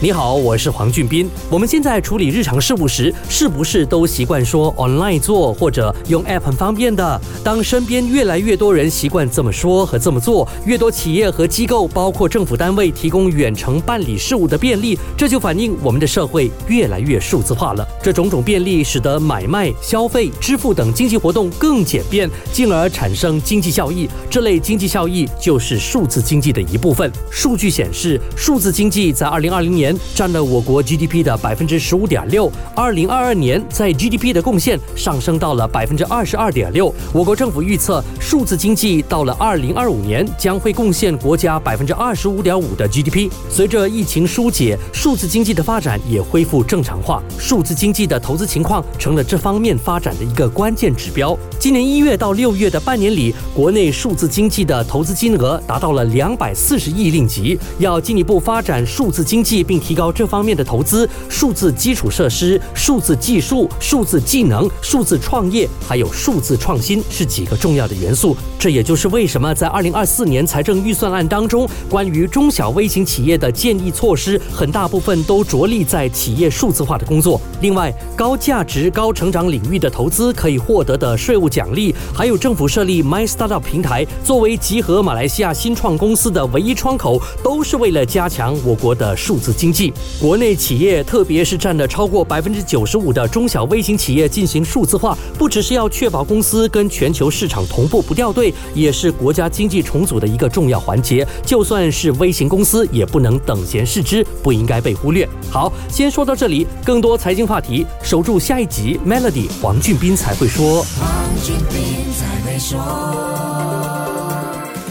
你好，我是黄俊斌。我们现在处理日常事务时，是不是都习惯说 online 做或者用 app 很方便的？当身边越来越多人习惯这么说和这么做，越多企业和机构，包括政府单位提供远程办理事务的便利，这就反映我们的社会越来越数字化了。这种种便利使得买卖、消费、支付等经济活动更简便，进而产生经济效益。这类经济效益就是数字经济的一部分。数据显示，数字经济在二零二零占了我国 GDP 的百分之十五点六，二零二二年在 GDP 的贡献上升到了百分之二十二点六。我国政府预测，数字经济到了二零二五年将会贡献国家百分之二十五点五的 GDP。随着疫情疏解，数字经济的发展也恢复正常化，数字经济的投资情况成了这方面发展的一个关键指标。今年一月到六月的半年里，国内数字经济的投资金额达到了两百四十亿令吉。要进一步发展数字经济，并提高这方面的投资，数字基础设施、数字技术、数字技能、数字创业，还有数字创新是几个重要的元素。这也就是为什么在二零二四年财政预算案当中，关于中小微型企业的建议措施，很大部分都着力在企业数字化的工作。另外，高价值、高成长领域的投资可以获得的税务奖励，还有政府设立 My Startup 平台，作为集合马来西亚新创公司的唯一窗口，都是为了加强我国的数字经。济，国内企业，特别是占了超过百分之九十五的中小微型企业进行数字化，不只是要确保公司跟全球市场同步不掉队，也是国家经济重组的一个重要环节。就算是微型公司，也不能等闲视之，不应该被忽略。好，先说到这里，更多财经话题，守住下一集。Melody 黄俊斌才会说。黄俊斌才会说。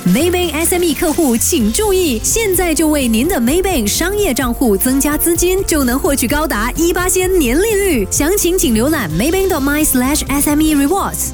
Maybank SME 客户请注意，现在就为您的 Maybank 商业账户增加资金，就能获取高达一八千年利率。详情请浏览 maybank.my/sme rewards。